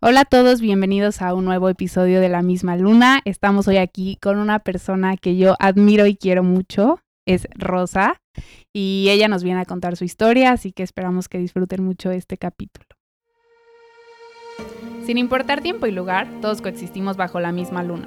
Hola a todos, bienvenidos a un nuevo episodio de La misma luna. Estamos hoy aquí con una persona que yo admiro y quiero mucho, es Rosa, y ella nos viene a contar su historia, así que esperamos que disfruten mucho este capítulo. Sin importar tiempo y lugar, todos coexistimos bajo la misma luna.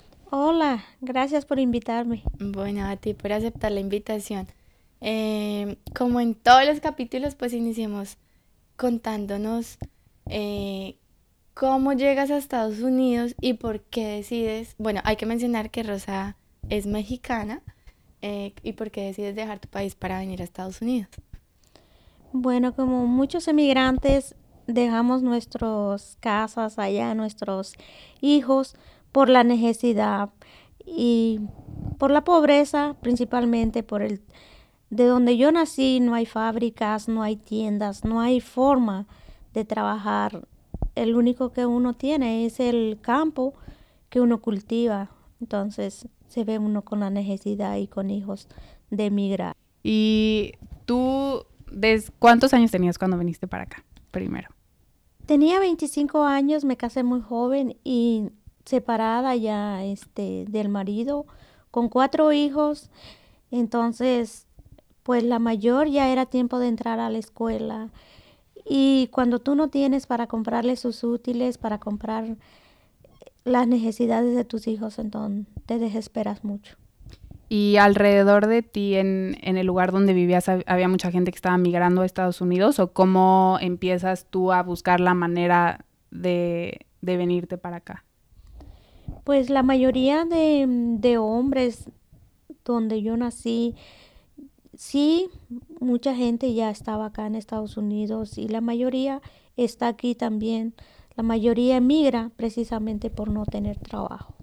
Hola, gracias por invitarme. Bueno, a ti por aceptar la invitación. Eh, como en todos los capítulos, pues iniciemos contándonos eh, cómo llegas a Estados Unidos y por qué decides, bueno, hay que mencionar que Rosa es mexicana eh, y por qué decides dejar tu país para venir a Estados Unidos. Bueno, como muchos emigrantes, dejamos nuestras casas allá, nuestros hijos, por la necesidad y por la pobreza, principalmente por el... De donde yo nací no hay fábricas, no hay tiendas, no hay forma de trabajar. El único que uno tiene es el campo que uno cultiva. Entonces se ve uno con la necesidad y con hijos de emigrar. Y tú, ¿des ¿cuántos años tenías cuando viniste para acá? Primero. Tenía 25 años, me casé muy joven y separada ya este del marido con cuatro hijos. Entonces, pues la mayor ya era tiempo de entrar a la escuela. Y cuando tú no tienes para comprarle sus útiles, para comprar las necesidades de tus hijos, entonces te desesperas mucho. Y alrededor de ti, en, en el lugar donde vivías, hab- había mucha gente que estaba migrando a Estados Unidos, o cómo empiezas tú a buscar la manera de, de venirte para acá. Pues la mayoría de, de hombres donde yo nací, sí, mucha gente ya estaba acá en Estados Unidos y la mayoría está aquí también. La mayoría emigra precisamente por no tener trabajo.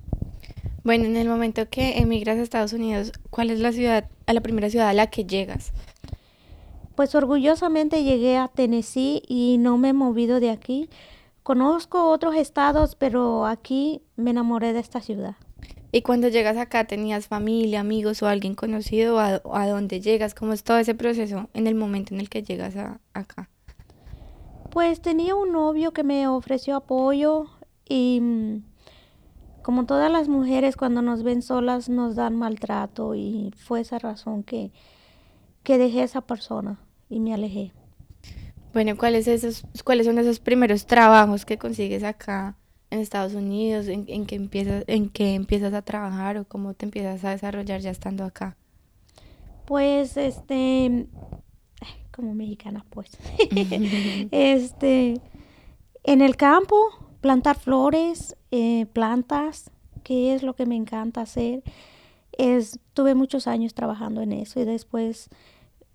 Bueno, en el momento que emigras a Estados Unidos, ¿cuál es la ciudad, a la primera ciudad a la que llegas? Pues orgullosamente llegué a Tennessee y no me he movido de aquí. Conozco otros estados, pero aquí me enamoré de esta ciudad. Y cuando llegas acá, ¿tenías familia, amigos o alguien conocido? ¿A, a dónde llegas? ¿Cómo es todo ese proceso en el momento en el que llegas a, acá? Pues tenía un novio que me ofreció apoyo y mm, como todas las mujeres cuando nos ven solas nos dan maltrato y fue esa razón que, que dejé a esa persona y me alejé. Bueno, ¿cuáles, esos, ¿cuáles son esos primeros trabajos que consigues acá en Estados Unidos? ¿En, en que empiezas, ¿En que empiezas a trabajar o cómo te empiezas a desarrollar ya estando acá? Pues este, como mexicana pues, este, en el campo, plantar flores, eh, plantas, que es lo que me encanta hacer. Es, tuve muchos años trabajando en eso y después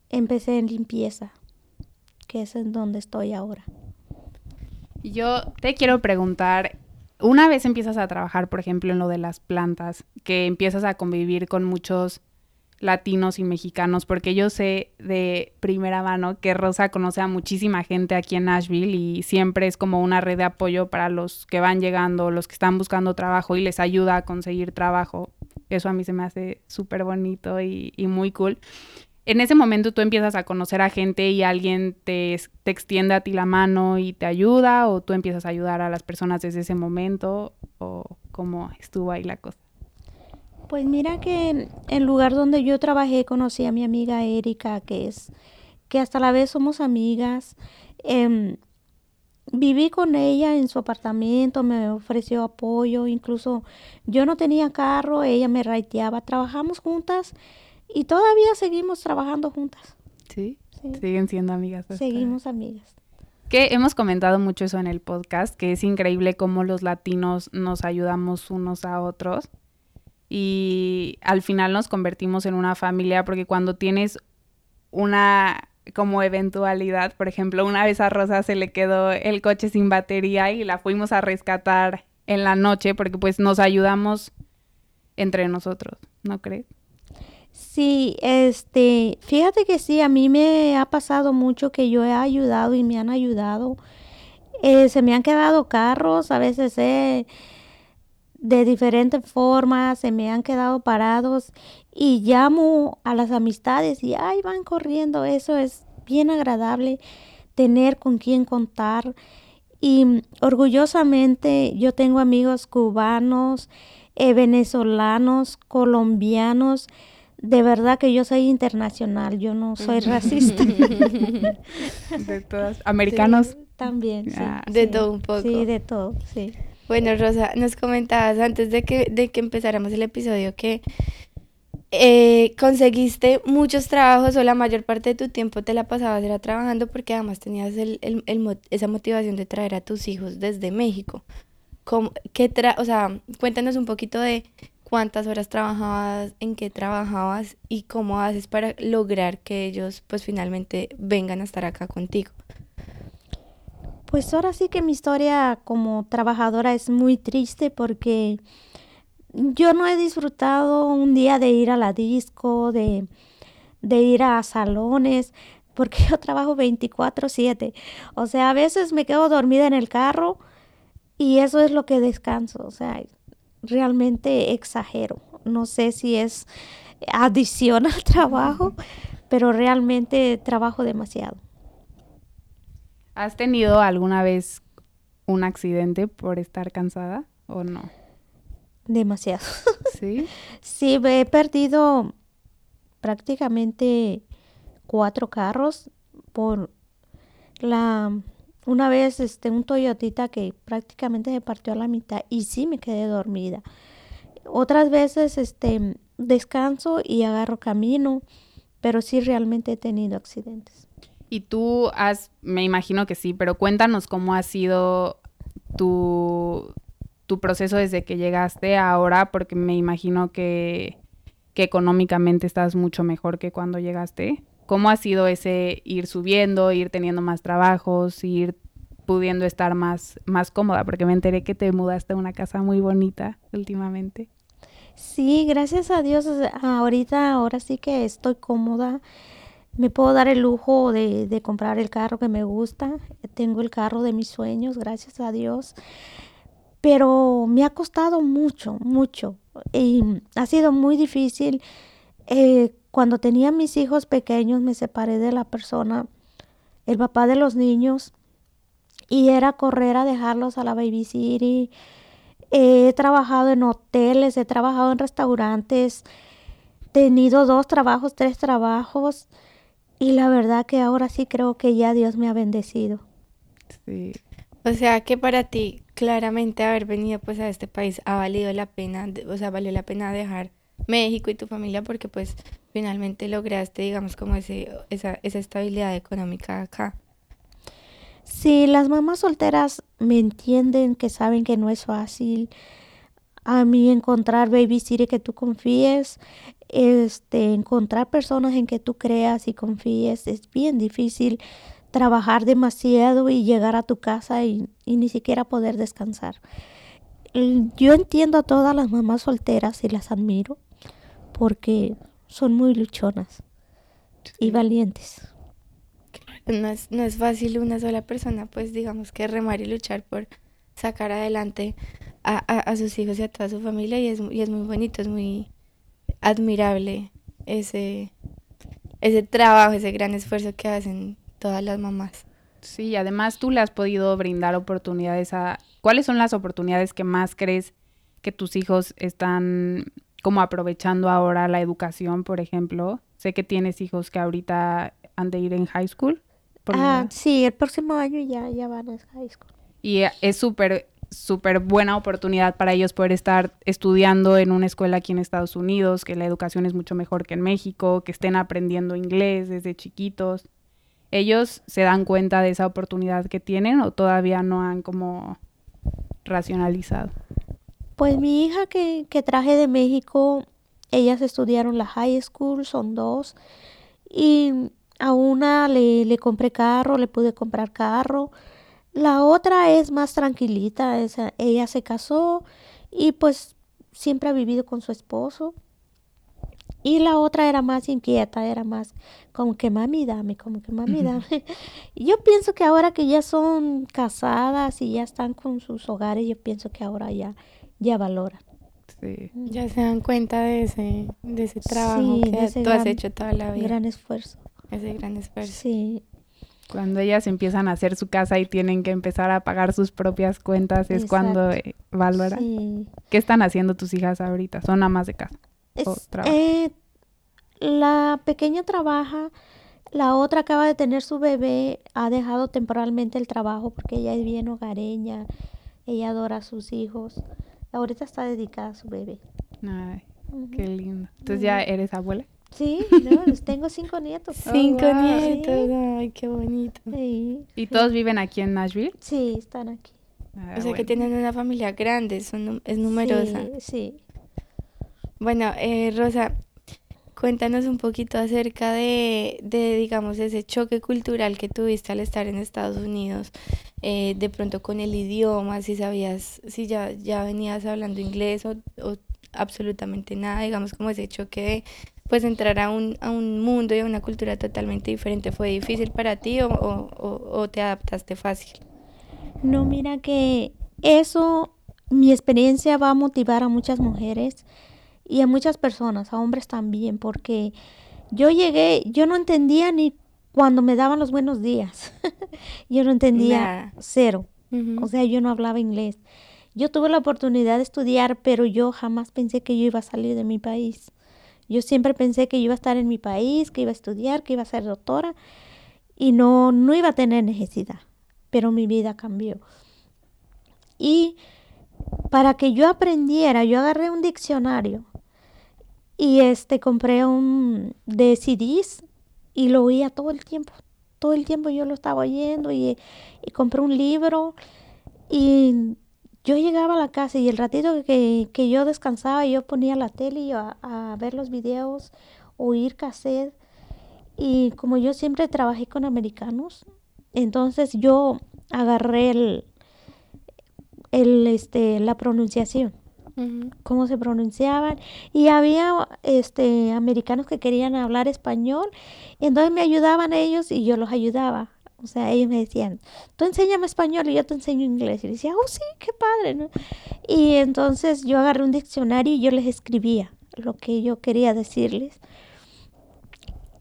empecé en limpieza, que es en donde estoy ahora. Yo te quiero preguntar, una vez empiezas a trabajar, por ejemplo, en lo de las plantas, que empiezas a convivir con muchos latinos y mexicanos, porque yo sé de primera mano que Rosa conoce a muchísima gente aquí en Nashville y siempre es como una red de apoyo para los que van llegando, los que están buscando trabajo y les ayuda a conseguir trabajo. Eso a mí se me hace súper bonito y, y muy cool. En ese momento tú empiezas a conocer a gente y alguien te, te extiende a ti la mano y te ayuda o tú empiezas a ayudar a las personas desde ese momento o cómo estuvo ahí la cosa. Pues mira que en el lugar donde yo trabajé conocí a mi amiga Erika, que es que hasta la vez somos amigas. Em, viví con ella en su apartamento, me ofreció apoyo, incluso yo no tenía carro, ella me raiteaba, trabajamos juntas y todavía seguimos trabajando juntas. ¿Sí? Sí, Siguen siendo amigas. seguimos amigas. Que hemos comentado mucho eso en el podcast, que es increíble cómo los latinos nos ayudamos unos a otros y al final nos convertimos en una familia porque cuando tienes una como eventualidad, por ejemplo, una vez a Rosa se le quedó el coche sin batería y la fuimos a rescatar en la noche porque pues nos ayudamos entre nosotros, ¿no crees? Sí, este, fíjate que sí, a mí me ha pasado mucho que yo he ayudado y me han ayudado. Eh, se me han quedado carros, a veces de diferentes formas, se me han quedado parados y llamo a las amistades y ahí van corriendo. Eso es bien agradable tener con quien contar. Y orgullosamente yo tengo amigos cubanos, eh, venezolanos, colombianos. De verdad que yo soy internacional, yo no soy racista. de todas, americanos. también, sí. Ah, de todo un poco. Sí, de todo, sí. Bueno, Rosa, nos comentabas antes de que, de que empezáramos el episodio que eh, conseguiste muchos trabajos o la mayor parte de tu tiempo te la pasabas era trabajando porque además tenías el, el, esa motivación de traer a tus hijos desde México. ¿Cómo, qué tra o sea, cuéntanos un poquito de cuántas horas trabajabas, en qué trabajabas y cómo haces para lograr que ellos pues finalmente vengan a estar acá contigo. Pues ahora sí que mi historia como trabajadora es muy triste porque yo no he disfrutado un día de ir a la disco, de, de ir a salones, porque yo trabajo 24/7. O sea, a veces me quedo dormida en el carro y eso es lo que descanso. O sea, realmente exagero. No sé si es adición al trabajo, pero realmente trabajo demasiado. ¿Has tenido alguna vez un accidente por estar cansada o no? Demasiado. ¿Sí? sí, he perdido prácticamente cuatro carros por la una vez este un Toyotita que prácticamente se partió a la mitad y sí me quedé dormida. Otras veces este descanso y agarro camino, pero sí realmente he tenido accidentes. Y tú has, me imagino que sí, pero cuéntanos cómo ha sido tu tu proceso desde que llegaste ahora, porque me imagino que, que económicamente estás mucho mejor que cuando llegaste. ¿Cómo ha sido ese ir subiendo, ir teniendo más trabajos, ir pudiendo estar más, más cómoda? Porque me enteré que te mudaste a una casa muy bonita últimamente. Sí, gracias a Dios. Ahorita, ahora sí que estoy cómoda. Me puedo dar el lujo de, de comprar el carro que me gusta. Tengo el carro de mis sueños, gracias a Dios pero me ha costado mucho, mucho. Y ha sido muy difícil. Eh, cuando tenía mis hijos pequeños me separé de la persona, el papá de los niños, y era correr a dejarlos a la Baby City. he trabajado en hoteles, he trabajado en restaurantes, he tenido dos trabajos, tres trabajos, y la verdad que ahora sí creo que ya Dios me ha bendecido. Sí. O sea que para ti claramente haber venido pues a este país ha valido la pena, o sea, valió la pena dejar México y tu familia porque pues finalmente lograste digamos como ese, esa, esa estabilidad económica acá. Sí, las mamás solteras me entienden que saben que no es fácil. A mí encontrar babysitter que tú confíes, este, encontrar personas en que tú creas y confíes es bien difícil trabajar demasiado y llegar a tu casa y, ni siquiera poder descansar. Yo entiendo a todas las mamás solteras y las admiro porque son muy luchonas y valientes. No es, no es fácil una sola persona, pues digamos que remar y luchar por sacar adelante a, a, sus hijos y a toda su familia y es, y es muy bonito, es muy admirable ese, ese trabajo, ese gran esfuerzo que hacen todas las mamás. Sí, además tú le has podido brindar oportunidades a... ¿Cuáles son las oportunidades que más crees que tus hijos están como aprovechando ahora la educación, por ejemplo? Sé que tienes hijos que ahorita han de ir en high school. ah, sí, el próximo año ya, ya van a high school. Y es súper, súper buena oportunidad para ellos poder estar estudiando en una escuela aquí en Estados Unidos, que la educación es mucho mejor que en México, que estén aprendiendo inglés desde chiquitos. ¿Ellos se dan cuenta de esa oportunidad que tienen o todavía no han como racionalizado? Pues mi hija que, que traje de México, ellas estudiaron la high school, son dos, y a una le, le compré carro, le pude comprar carro, La otra es más tranquilita, ella se casó y pues siempre ha vivido con su esposo. Y la otra era más inquieta, era más como que mami dame, como que mami dame. yo pienso que ahora que ya son casadas y ya están con sus hogares, yo pienso que ahora ya, ya valoran. Sí. Ya se dan cuenta de ese, de ese trabajo que tú has hecho toda la vida. Gran esfuerzo. Ese gran esfuerzo. Sí. Cuando ellas empiezan a hacer su casa y tienen que empezar a pagar sus propias cuentas, es cuando eh, valoran. ¿Qué están haciendo tus hijas ahorita? ¿Son amas de casa? eh, la pequeña trabaja, la otra acaba de tener su bebé, ha dejado temporalmente el trabajo porque ella es bien hogareña, ella adora a sus hijos. Ahorita está dedicada a su bebé. Ay, qué lindo. Entonces ya eres abuela. Sí, no, pues tengo cinco nietos. cinco oh, nietos, ay, qué bonito. ¿Y todos viven aquí en Nashville? Sí, están aquí. Ah, o sea que tienen una familia grande, son, es numerosa. Sí, sí. Bueno, eh, Rosa, cuéntanos un poquito acerca de, de, digamos, ese choque cultural que tuviste al estar en Estados Unidos, eh, de pronto con el idioma, si sabías, si ya, ya venías hablando inglés o, o absolutamente nada, digamos, como ese choque de pues entrar a un, a un mundo y a una cultura totalmente diferente. ¿Fue difícil para ti o, o, te adaptaste fácil? No, mira que eso, mi experiencia va a motivar a muchas mujeres y a muchas personas, a hombres también, porque yo llegué, yo no entendía ni cuando me daban los buenos días. yo no entendía cero. O sea, yo no hablaba inglés. Yo tuve la oportunidad de estudiar, pero yo jamás pensé que yo iba a salir de mi país. Yo siempre pensé que iba a estar en mi país, que iba a estudiar, que iba a ser doctora y no, no iba a tener necesidad. Pero mi vida cambió. Y para que yo aprendiera, yo agarré un diccionario y este compré un de CDs y lo oía todo el tiempo. Todo el tiempo yo lo estaba oyendo y, y compré un libro y yo llegaba a la casa y el ratito que, yo descansaba, yo ponía la tele a, a ver los videos, oír cassette. Y como yo siempre trabajé con americanos, entonces yo agarré el, el este, la pronunciación, cómo se pronunciaban. Y había este, americanos que querían hablar español, y entonces me ayudaban ellos y yo los ayudaba. O sea, ellos me decían, tú enséñame español y yo te enseño inglés. Y decía, oh, sí, qué padre, ¿no? Y entonces yo agarré un diccionario y yo les escribía lo que yo quería decirles.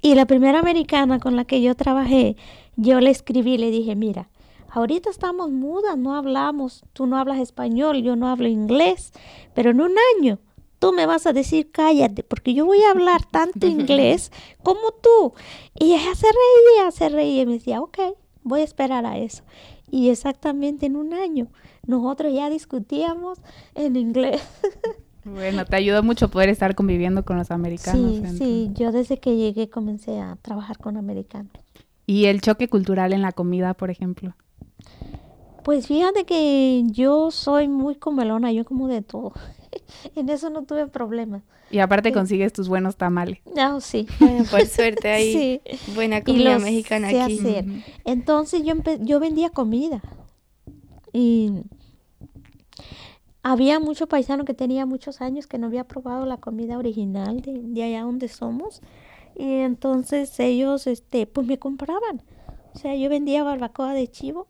Y la primera americana con la que yo trabajé, yo le escribí, le dije, mira, ahorita estamos mudas, no hablamos, tú no hablas español, yo no hablo inglés, pero en un año tú me vas a decir cállate, porque yo voy a hablar tanto inglés como tú. Y ella se reía, se reía y me decía, ok, voy a esperar a eso. Y exactamente en un año nosotros ya discutíamos en inglés. Bueno, te ayudó mucho poder estar conviviendo con los americanos. Sí, sí, yo desde que llegué comencé a trabajar con americanos. ¿Y el choque cultural en la comida, por ejemplo? Pues fíjate que yo soy muy comelona, yo como de todo. en eso no tuve problemas. Y aparte consigues tus buenos tamales. No, sí. por suerte ahí. Buena comida mexicana aquí. Entonces yo, yo vendía comida. Y había muchos paisanos que tenía muchos años que no había probado la comida original de, de allá donde somos. Y entonces ellos, este, pues me compraban. O sea, yo vendía barbacoa de chivo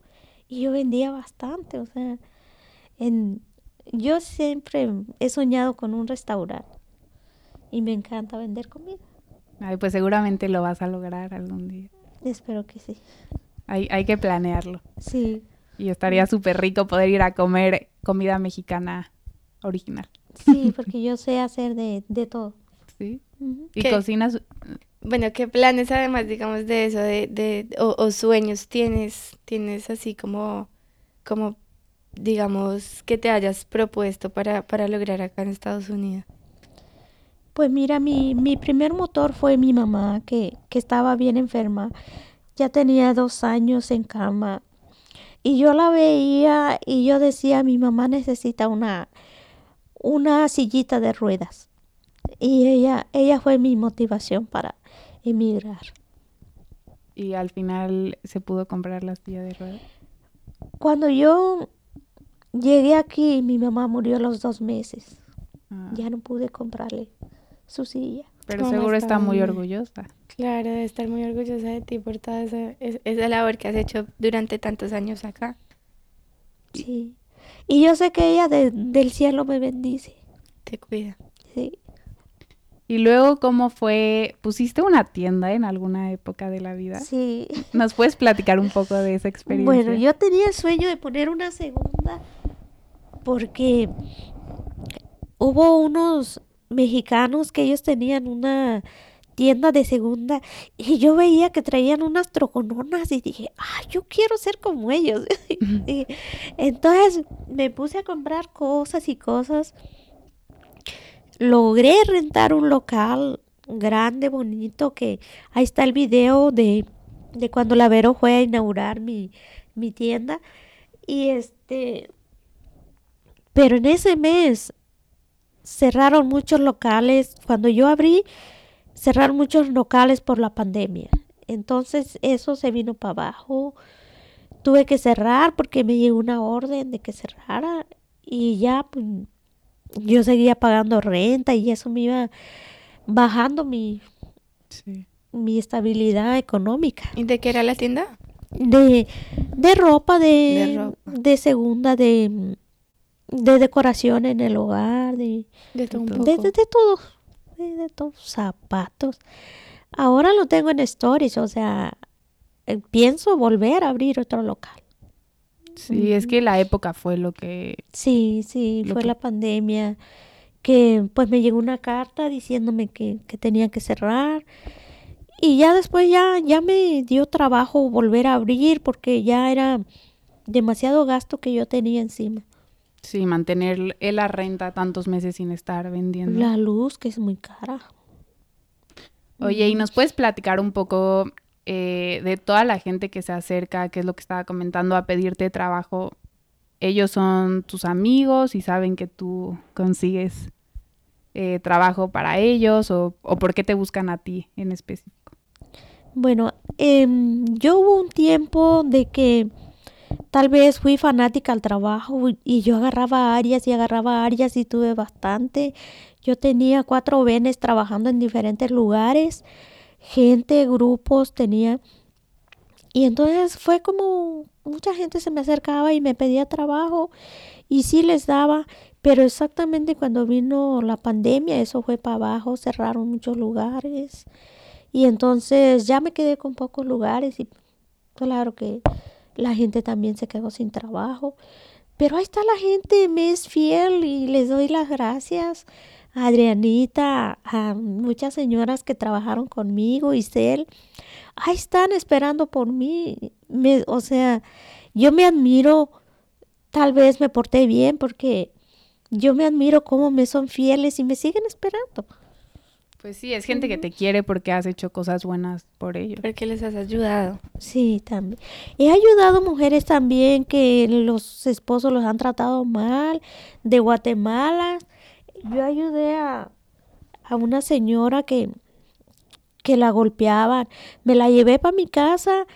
y yo vendía bastante. O sea, en, yo siempre he soñado con un restaurante y me encanta vender comida. Ay, pues seguramente lo vas a lograr algún día. Espero que sí. Hay, hay que planearlo. Sí. Y estaría súper rico poder ir a comer comida mexicana original. Sí, porque yo sé hacer de, de todo. Sí. ¿Y cocinas? Bueno, ¿qué planes además, digamos, de eso, de, de o, o sueños tienes, tienes así como, como digamos, que te hayas propuesto para, para lograr acá en Estados Unidos? Pues mira, mi, mi primer motor fue mi mamá, que, que estaba bien enferma. Ya tenía dos años en cama. Y yo la veía y yo decía, mi mamá necesita una, una sillita de ruedas. Y ella, ella fue mi motivación para emigrar. ¿Y al final se pudo comprar la silla de ruedas? Cuando yo llegué aquí, mi mamá murió a los dos meses. Ah, Ya no pude comprarle su silla. pero mamá seguro está muy orgullosa. Claro, de estar muy orgullosa de ti por toda esa, es- esa labor que has hecho durante tantos años acá. Sí. Y yo sé que ella de- del cielo me bendice. Te cuida. Sí. Y luego, ¿cómo fue? ¿Pusiste una tienda en alguna época de la vida? Sí. ¿Nos puedes platicar un poco de esa experiencia? Bueno, yo tenía el sueño de poner una segunda porque hubo unos mexicanos que ellos tenían una tienda de segunda y yo veía que traían unas trocononas y dije, ah, yo quiero ser como ellos. Y entonces me puse a comprar cosas y cosas. Logré rentar un local grande, bonito, que ahí está el video de, de cuando la Vero fue a inaugurar mi, mi tienda. Y este, pero en ese mes cerraron muchos locales. Cuando yo abrí, cerraron muchos locales por la pandemia. Entonces eso se vino para abajo. Tuve que cerrar porque me llegó una orden de que cerrara y ya pues, yo seguía pagando renta y eso me iba bajando mi, Sí. mi estabilidad económica. ¿Y de qué era la tienda? De, de ropa, de, De ropa. de segunda, de, de decoración en el hogar, de, De todo de, de, de todo, de, de todo, zapatos. Ahora lo tengo en stories, o sea, eh, pienso volver a abrir otro local. Sí, es que la época fue lo que... Sí, sí, fue que- la pandemia que pues me llegó una carta diciéndome que, que tenía que cerrar y ya después ya, ya me dio trabajo volver a abrir porque ya era demasiado gasto que yo tenía encima. Sí, mantener la renta tantos meses sin estar vendiendo. La luz que es muy cara. Oye, ¿y nos puedes platicar un poco eh, de toda la gente que se acerca, que es lo que estaba comentando, a pedirte trabajo? ¿Ellos son tus amigos y saben que tú consigues eh, trabajo para ellos o, o por qué te buscan a ti en específico? Bueno, em, yo hubo un tiempo de que tal vez fui fanática al trabajo y yo agarraba áreas y agarraba áreas y tuve bastante. Yo tenía cuatro venes trabajando en diferentes lugares, gente, grupos tenía. Y entonces fue como mucha gente se me acercaba y me pedía trabajo y sí les daba, pero exactamente cuando vino la pandemia eso fue para abajo, cerraron muchos lugares. Y entonces ya me quedé con pocos lugares y claro que la gente también se quedó sin trabajo. Pero ahí está la gente, me es fiel y les doy las gracias a Adrianita, a muchas señoras que trabajaron conmigo, Isel. Ahí están esperando por mí. Me- o sea, yo me admiro, tal vez me porté bien porque yo me admiro cómo me son fieles y me siguen esperando. Pues sí, es gente que te quiere porque has hecho cosas buenas por ellos. Porque les has ayudado. Sí, también. He ayudado mujeres también que los esposos los han tratado mal, de Guatemala. Yo ayudé a, a una señora que, que la golpeaban. Me la llevé para mi casa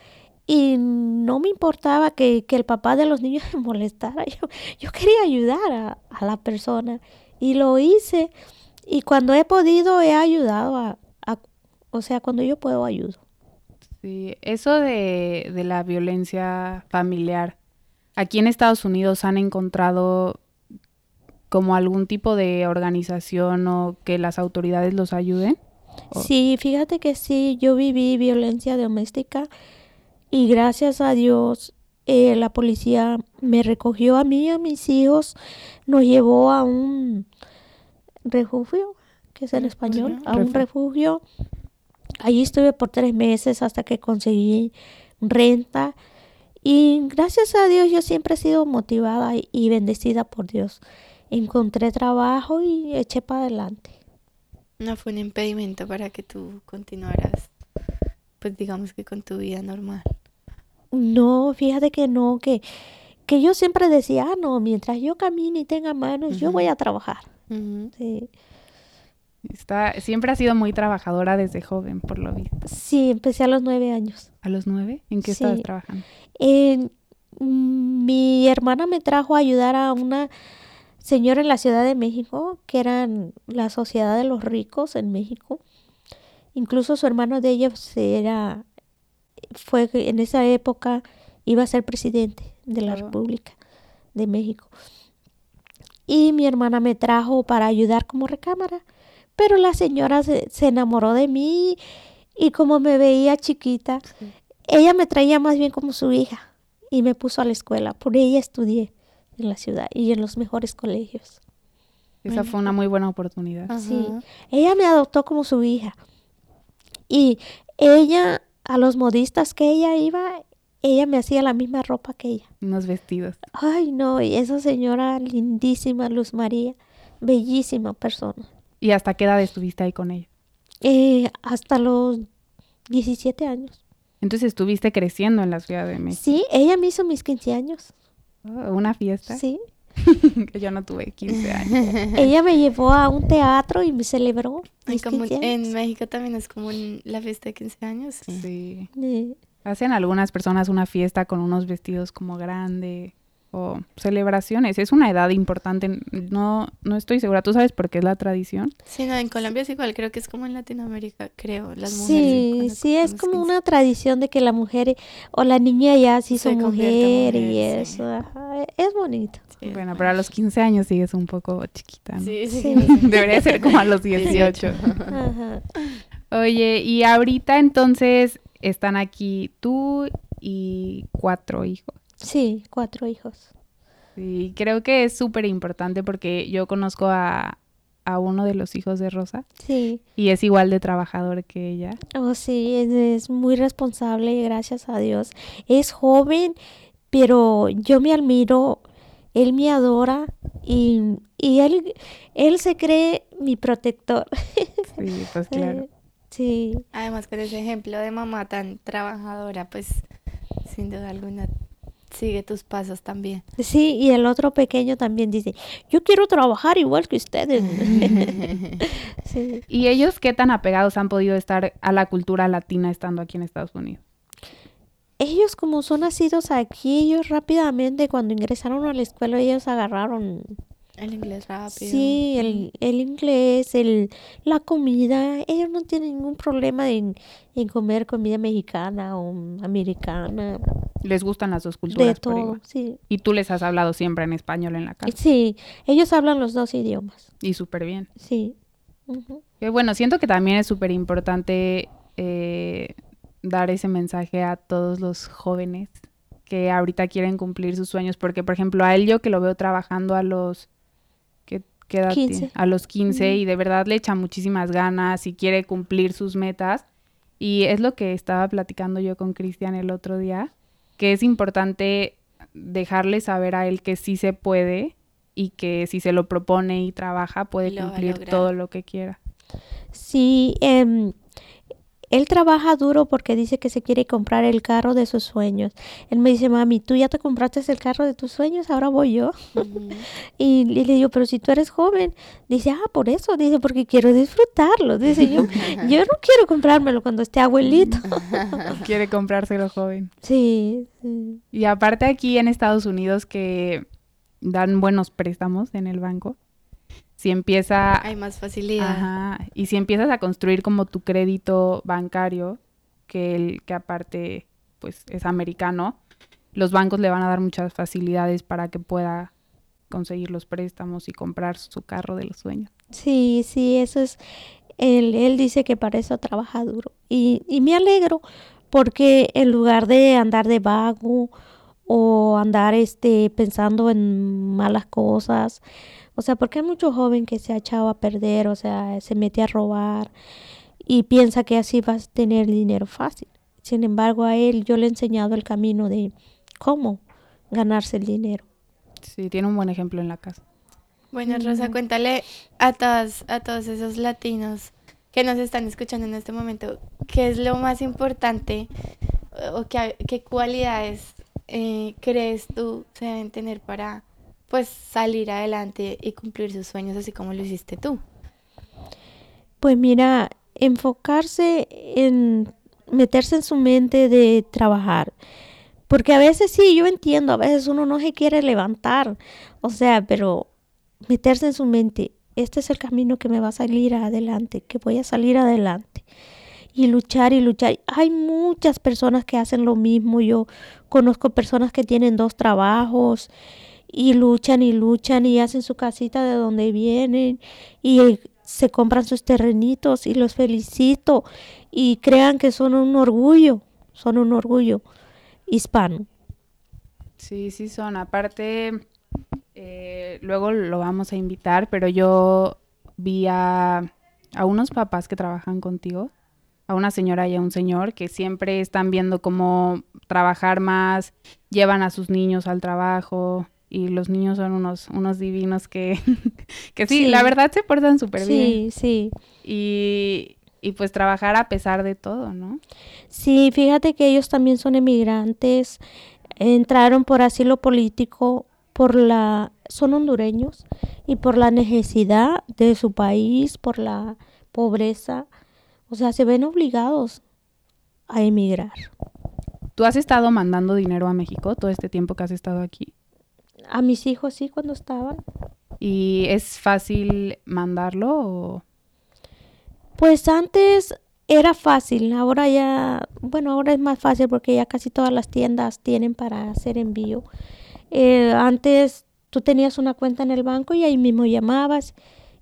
y no me importaba que, que el papá de los niños me molestara. Yo, yo quería ayudar a, a la persona y lo hice. Y cuando he podido, he ayudado a, a- o sea, cuando yo puedo, ayudo. Sí, eso de, de la violencia familiar. Aquí en Estados Unidos han encontrado como algún tipo de organización o que las autoridades los ayuden. Sí, fíjate que sí, yo viví violencia doméstica y gracias a Dios eh, la policía me recogió a mí y a mis hijos, nos llevó a un refugio, que es en español, a un refugio. Allí estuve por tres meses hasta que conseguí renta y gracias a Dios yo siempre he sido motivada y bendecida por Dios. Encontré trabajo y eché para adelante. No fue un impedimento para que tú continuaras, pues digamos que con tu vida normal. No, fíjate que no, que, que yo siempre decía, ah, no, mientras yo camine y tenga manos, yo voy a trabajar. Sí, Está, siempre ha sido muy trabajadora desde joven, por lo visto. Sí, empecé a los nueve años. ¿A los nueve? ¿En qué estabas Sí. trabajando? En- mm, mi hermana me trajo a ayudar a una señora en la Ciudad de México, que eran la sociedad de los ricos en México. Incluso su hermano de ella era, fue en esa época, iba a ser presidente de la. República de México. Y mi hermana me trajo para ayudar como recámara. Pero la señora se, se enamoró de mí y como me veía chiquita, Sí. ella me traía más bien como su hija y me puso a la escuela. Por ella estudié en la ciudad y en los mejores colegios. Esa fue una muy buena oportunidad. Ajá. Sí, ella me adoptó como su hija. Y ella, a los modistas que ella iba, ella me hacía la misma ropa que ella. Unos vestidos. Ay, no, y esa señora lindísima, Luz María, bellísima persona. ¿Y hasta qué edad estuviste ahí con ella? Eh, hasta los 17 años. Entonces estuviste creciendo en la Ciudad de México. Sí, ella me hizo mis 15 años. Una fiesta. Sí. Que Yo no tuve 15 años. Ella me llevó a un teatro y me celebró En, mis común- 15 años. en México también es común la fiesta de 15 años. Sí. Sí. Hacen algunas personas una fiesta con unos vestidos como grande o celebraciones. Es una edad importante. No, no estoy segura. ¿Tú sabes por qué es la tradición? Sí, no, en Colombia es igual, creo que es como en Latinoamérica, creo, las mujeres. Sí, sí, es como 15. una tradición de que la mujer o la niña ya se hizo Se convierte mujer y sí. eso. ajá, Es bonito. Sí, Bueno, pero a los 15 años sigues un poco chiquita. ¿no? Sí, sí. Sí. Debería ser como a los 18. Ajá. Oye, y ahorita entonces están aquí tú y cuatro hijos. Sí, cuatro hijos. Sí, creo que es súper importante porque yo conozco a, a uno de los hijos de Rosa Sí, y es igual de trabajador que ella. oh sí, es, es muy responsable, gracias a Dios. Es joven, pero yo me admiro, él me adora y, y él, él se cree mi protector. Sí, pues claro. Eh, Sí, Además, con ese ejemplo de mamá tan trabajadora, pues sin duda alguna sigue tus pasos también. sí, y el otro pequeño también dice, yo quiero trabajar igual que ustedes. sí. ¿Y ellos qué tan apegados han podido estar a la cultura latina estando aquí en Estados Unidos? Ellos como son nacidos aquí, ellos rápidamente cuando ingresaron a la escuela, ellos agarraron, El inglés rápido. sí, el, el inglés, el, la comida. Ellos no tienen ningún problema en, en comer comida mexicana o americana, Les gustan las dos culturas de por todo, igual. sí. Y tú les has hablado siempre en español en la casa. Sí, ellos hablan los dos idiomas, Y súper bien. sí. Bueno, siento que también es súper importante eh, dar ese mensaje a todos los jóvenes que ahorita quieren cumplir sus sueños, porque por ejemplo a él yo que lo veo trabajando a los ¿qué, qué edad tiene? 15. a los 15 Ujú. y de verdad le echa muchísimas ganas y quiere cumplir sus metas y es lo que estaba platicando yo con Cristian el otro día, que es importante dejarle saber a él que sí se puede y que si se lo propone y trabaja puede Lo cumplir todo lo que quiera. Sí, em, él trabaja duro porque dice que se quiere comprar el carro de sus sueños. Él me dice, mami, tú ya te compraste el carro de tus sueños, ahora voy yo. Y le digo, pero si tú eres joven, dice, ah, por eso, dice, porque quiero disfrutarlo. Dice, yo, yo no quiero comprármelo cuando esté abuelito. Quiere comprárselo joven. Sí, sí. Y aparte aquí en Estados Unidos que dan buenos préstamos en el banco, si empieza, Hay más facilidad. ajá, y si empiezas a construir como tu crédito bancario, que el que aparte pues es americano, los bancos le van a dar muchas facilidades para que pueda conseguir los préstamos y comprar su carro de los sueños. Sí, sí, eso es, él, él dice que para eso trabaja duro. Y, y me alegro porque en lugar de andar de vago o andar este, pensando en malas cosas, o sea, porque hay mucho joven que se ha echado a perder, o sea, se mete a robar y piensa que así vas a tener dinero fácil. Sin embargo, a él yo le he enseñado el camino de cómo ganarse el dinero. Sí, tiene un buen ejemplo en la casa. Bueno, Rosa, cuéntale a todos, a todos esos latinos que nos están escuchando en este momento, ¿qué es lo más importante o qué, qué cualidades eh, crees tú se deben tener para pues salir adelante y cumplir sus sueños así como lo hiciste tú? Pues mira, enfocarse en meterse en su mente de trabajar, Porque a veces sí, yo entiendo, a veces uno no se quiere levantar, o sea, pero meterse en su mente, este es el camino que me va a salir adelante, que voy a salir adelante. Y luchar y luchar. Hay muchas personas que hacen lo mismo. Yo conozco personas que tienen dos trabajos y luchan y luchan y hacen su casita de donde vienen y se compran sus terrenitos y los felicito y crean que son un orgullo, son un orgullo hispano. Sí, sí son. Aparte, eh, luego lo vamos a invitar, pero yo vi a, a unos papás que trabajan contigo, a una señora y a un señor que siempre están viendo cómo trabajar más, llevan a sus niños al trabajo, y los niños son unos, unos divinos que, que sí, la verdad se portan súper bien. Sí, sí. Y, y pues trabajar a pesar de todo, ¿no? Sí, fíjate que ellos también son emigrantes, entraron por asilo político, por la, son hondureños y por la necesidad de su país, por la pobreza, o sea, se ven obligados a emigrar. ¿Tú has estado mandando dinero a México todo este tiempo que has estado aquí? A mis hijos sí, cuando estaban. ¿Y es fácil mandarlo o...? Pues antes era fácil, ahora ya, bueno, ahora es más fácil porque ya casi todas las tiendas tienen para hacer envío. Eh, antes tú tenías una cuenta en el banco y ahí mismo llamabas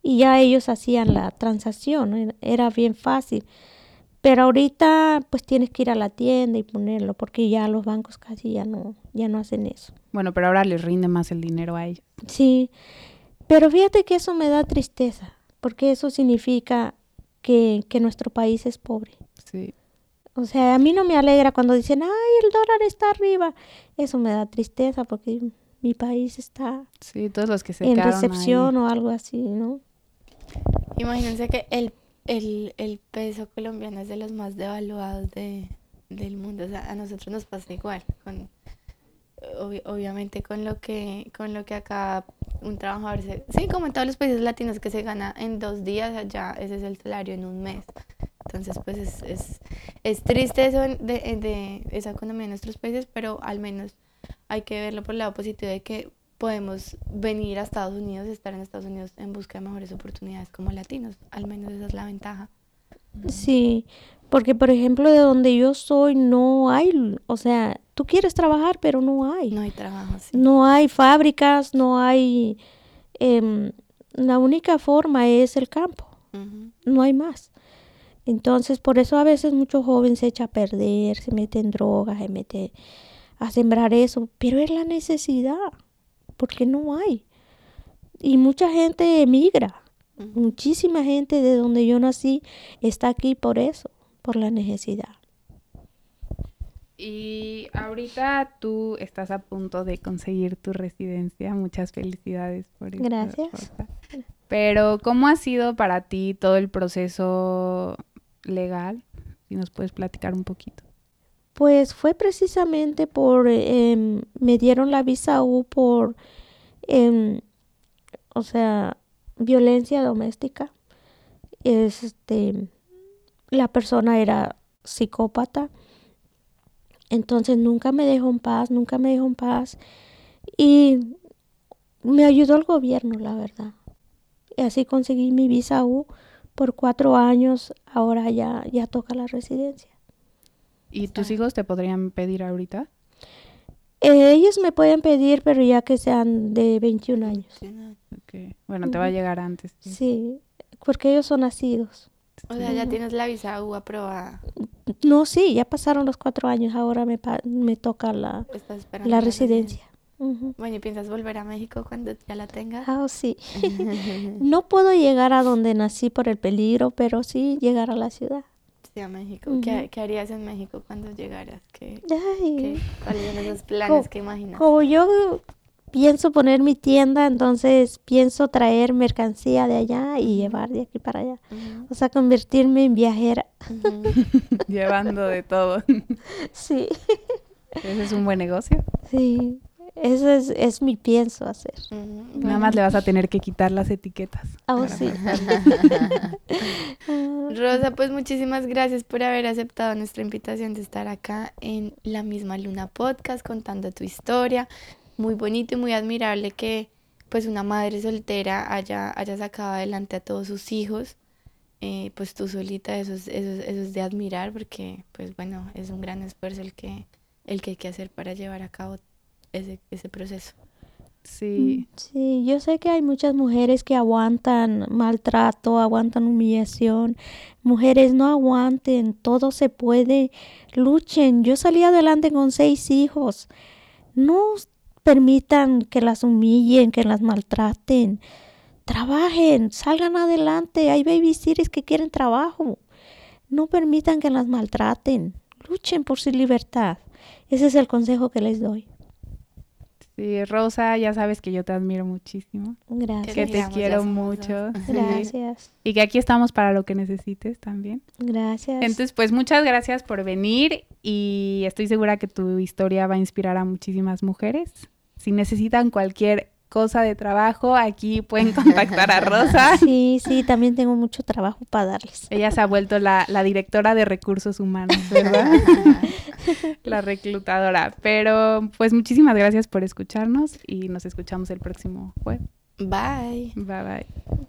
y ya ellos hacían la transacción, era bien fácil. Pero ahorita pues tienes que ir a la tienda y ponerlo porque ya los bancos casi ya no, ya no hacen eso. Bueno, pero ahora les rinde más el dinero a ellos. Sí, pero fíjate que eso me da tristeza, porque eso significa que, que nuestro país es pobre. Sí. O sea, a mí no me alegra cuando dicen, ay, el dólar está arriba. Eso me da tristeza porque mi país está sí, todos los que se en recepción o algo así, ¿no? Imagínense que el, el, el, peso colombiano es de los más devaluados de, del mundo. O sea, a nosotros nos pasa igual. Con, obviamente con lo que con lo que acá un trabajador se, sí como en todos los países latinos que se gana en dos días allá ese es el salario en un mes entonces pues es, es, es triste eso de, de, esa economía en nuestros países pero al menos hay que verlo por el lado positivo de que podemos venir a Estados Unidos estar en Estados Unidos en busca de mejores oportunidades como latinos al menos esa es la ventaja sí porque por ejemplo de donde yo soy no hay o sea tú quieres trabajar, pero no hay. No hay trabajo. No hay fábricas, no hay... Eh, la única forma es el campo. No hay más. Entonces, por eso a veces muchos jóvenes se echan a perder, se meten en drogas, se meten a sembrar eso, pero es la necesidad, porque no hay. Y mucha gente emigra. Muchísima gente de donde yo nací está aquí por eso, por la necesidad. Y ahorita tú estás a punto de conseguir tu residencia. Muchas felicidades por eso. Gracias. Pero, ¿cómo ha sido para ti todo el proceso legal? Si nos puedes platicar un poquito. Pues fue precisamente por, eh, me dieron la visa U por, eh, o sea, violencia doméstica. Este, la persona era psicópata entonces nunca me dejó en paz, nunca me dejó en paz. Y me ayudó el gobierno, la verdad. Y así conseguí mi visa U por cuatro años. Ahora ya, ya toca la residencia. ¿Y tus hijos te podrían pedir ahorita? Eh, ellos me pueden pedir, pero ya que sean de 21 años. Okay. Bueno, te va a llegar antes. Sí, porque ellos son nacidos. O sea, ya tienes la visa U aprobada. No, sí, ya pasaron los cuatro años, ahora me, me toca la, la residencia. Bueno, ¿y piensas volver a México cuando ya la tengas? Ah, sí. no puedo llegar a donde nací por el peligro, pero sí llegar a la ciudad. Sí, a México. ¿Qué, harías en México cuando llegaras? ¿Qué, ¿Cuáles son esos planes que imaginas? Como yo pienso poner mi tienda, entonces pienso traer mercancía de allá y llevar de aquí para allá. O sea, convertirme en viajera. Llevando de todo. Sí. Ese es un buen negocio. Sí. Eso es, es mi pienso hacer. Nada más le vas a tener que quitar las etiquetas. Oh, sí. Rosa, pues muchísimas gracias por haber aceptado nuestra invitación de estar acá en La misma Luna Podcast contando tu historia. Muy bonito y muy admirable que pues una madre soltera haya, haya sacado adelante a todos sus hijos. Eh, pues tú solita, eso es, eso, es, eso es de admirar porque pues bueno, es un gran esfuerzo el que, el que hay que hacer para llevar a cabo ese, ese proceso. Sí. Sí, yo sé que hay muchas mujeres que aguantan maltrato, aguantan humillación. Mujeres no aguanten, todo se puede. Luchen. Yo salí adelante con seis hijos. No permitan que las humillen, que las maltraten. Trabajen, salgan adelante. Hay babysitters que quieren trabajo. No permitan que las maltraten. Luchen por su libertad. Ese es el consejo que les doy. Sí, Rosa, ya sabes que yo te admiro muchísimo. Gracias. Que te quiero mucho. sí. Gracias. Y que aquí estamos para lo que necesites también. Gracias. Entonces, pues muchas gracias por venir y estoy segura que tu historia va a inspirar a muchísimas mujeres. Si necesitan cualquier cosa de trabajo, aquí pueden contactar a Rosa. Sí, sí, también tengo mucho trabajo para darles. Ella se ha vuelto la, la directora de recursos humanos, ¿verdad? la reclutadora. Pero pues muchísimas gracias por escucharnos y nos escuchamos el próximo jueves. Bye. Bye bye.